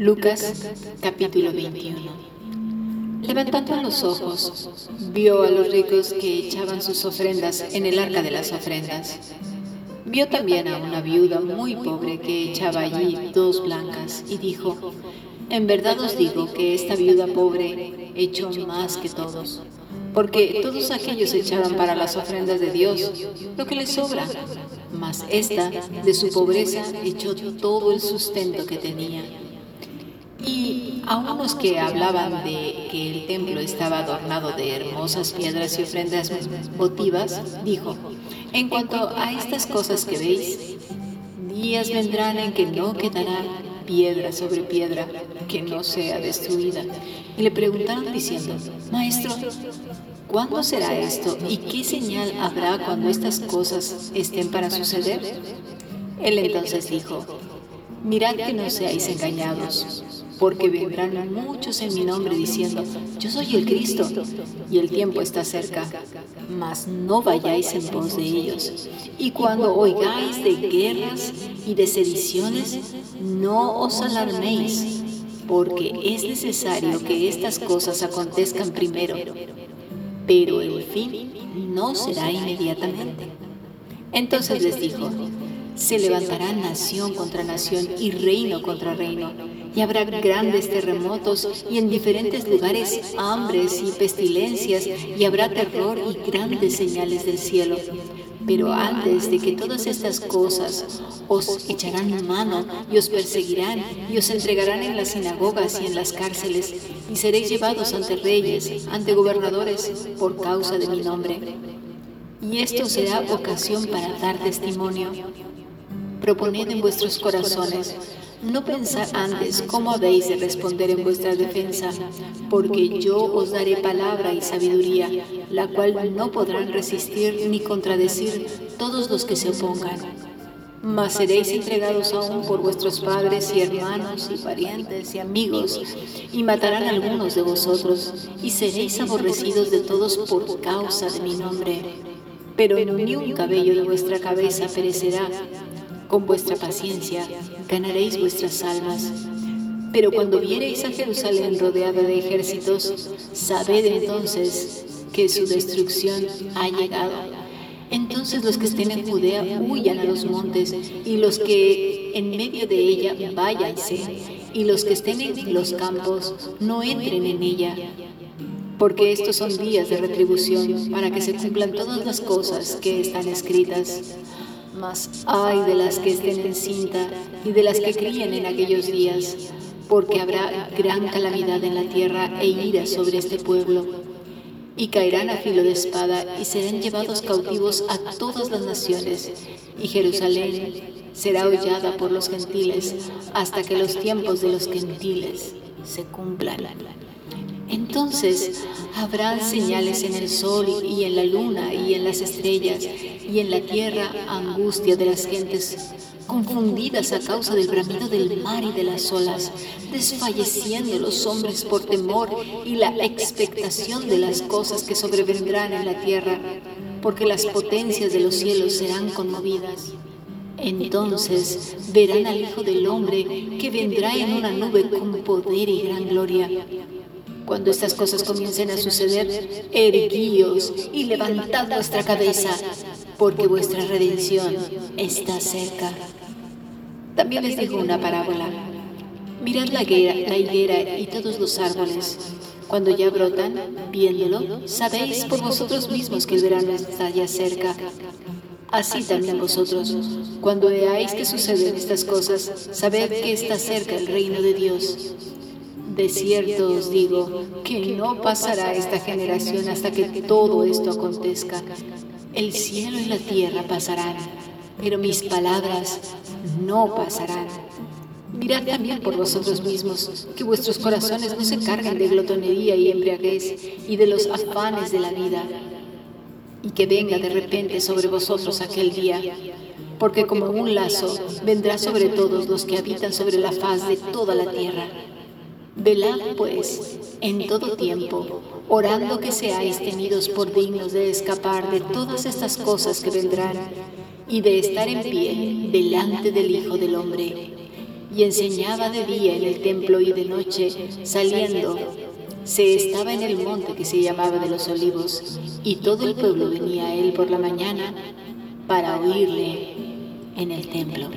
Lucas capítulo 21 Levantando los ojos, vio a los ricos que echaban sus ofrendas en el arca de las ofrendas. Vio también a una viuda muy pobre que echaba allí dos blancas y dijo, en verdad os digo que esta viuda pobre echó más que todos, porque todos aquellos echaban para las ofrendas de Dios lo que les sobra, mas esta de su pobreza echó todo el sustento que tenía. A unos que hablaban de que el templo estaba adornado de hermosas piedras y ofrendas votivas, dijo, en cuanto a estas cosas que veis, días vendrán en que no quedará piedra sobre piedra que no sea destruida. Y le preguntaron diciendo, Maestro, ¿cuándo será esto y qué señal habrá cuando estas cosas estén para suceder? Él entonces dijo, Mirad que no seáis engañados porque vendrán muchos en mi nombre diciendo, yo soy el Cristo, y el tiempo está cerca, mas no vayáis en pos de ellos. Y cuando oigáis de guerras y de sediciones, no os alarméis, porque es necesario que estas cosas acontezcan primero, pero el fin no será inmediatamente. Entonces les dijo, se levantará nación contra nación y reino contra reino y habrá grandes terremotos y en diferentes lugares hambres y pestilencias y habrá terror y grandes señales del cielo. Pero antes de que todas estas cosas os echarán mano y os perseguirán y os entregarán en las sinagogas y en las cárceles y seréis llevados ante reyes, ante gobernadores por causa de mi nombre. Y esto será ocasión para dar testimonio. Proponed en vuestros corazones no pensad antes cómo habéis de responder en vuestra defensa, porque yo os daré palabra y sabiduría, la cual no podrán resistir ni contradecir todos los que se opongan. Mas seréis entregados aún por vuestros padres y hermanos y parientes y amigos, y matarán a algunos de vosotros, y seréis aborrecidos de todos por causa de mi nombre. Pero ni un cabello de vuestra cabeza perecerá con vuestra paciencia ganaréis vuestras almas. Pero cuando viereis a Jerusalén rodeada de ejércitos, sabed entonces que su destrucción ha llegado. Entonces los que estén en Judea huyan a los montes, y los que en medio de ella váyanse, y los que estén en los campos no entren en ella. Porque estos son días de retribución para que se cumplan todas las cosas que están escritas. Mas ay de las que estén en cinta y de las que críen en aquellos días, porque habrá gran calamidad en la tierra e ira sobre este pueblo. Y caerán a filo de espada y serán llevados cautivos a todas las naciones, y Jerusalén será hollada por los gentiles hasta que los tiempos de los gentiles se cumplan. Entonces habrán señales en el sol y en la luna y en las estrellas y en la tierra angustia de las gentes confundidas a causa del bramido del mar y de las olas, desfalleciendo los hombres por temor y la expectación de las cosas que sobrevendrán en la tierra, porque las potencias de los cielos serán conmovidas. Entonces verán al Hijo del Hombre que vendrá en una nube con poder y gran gloria cuando estas cosas comiencen a suceder, erguíos y levantad vuestra cabeza, porque vuestra redención está cerca. También les dijo una parábola. Mirad la higuera, la higuera y todos los árboles. Cuando ya brotan, viéndolo, sabéis por vosotros mismos que el verano está ya cerca. Así también vosotros, cuando veáis que suceden estas cosas, sabed que está cerca el reino de Dios. De cierto os digo que no pasará esta generación hasta que todo esto acontezca. El cielo y la tierra pasarán, pero mis palabras no pasarán. Mirad también por vosotros mismos, que vuestros corazones no se carguen de glotonería y embriaguez y de los afanes de la vida, y que venga de repente sobre vosotros aquel día, porque como un lazo vendrá sobre todos los que habitan sobre la faz de toda la tierra. Velad, pues, en todo tiempo, orando que seáis tenidos por dignos de escapar de todas estas cosas que vendrán y de estar en pie delante del Hijo del Hombre. y enseñaba de día en el templo y de noche, saliendo, se estaba en el monte que se llamaba de los olivos, y todo el pueblo venía a él por la mañana para oírle en el templo.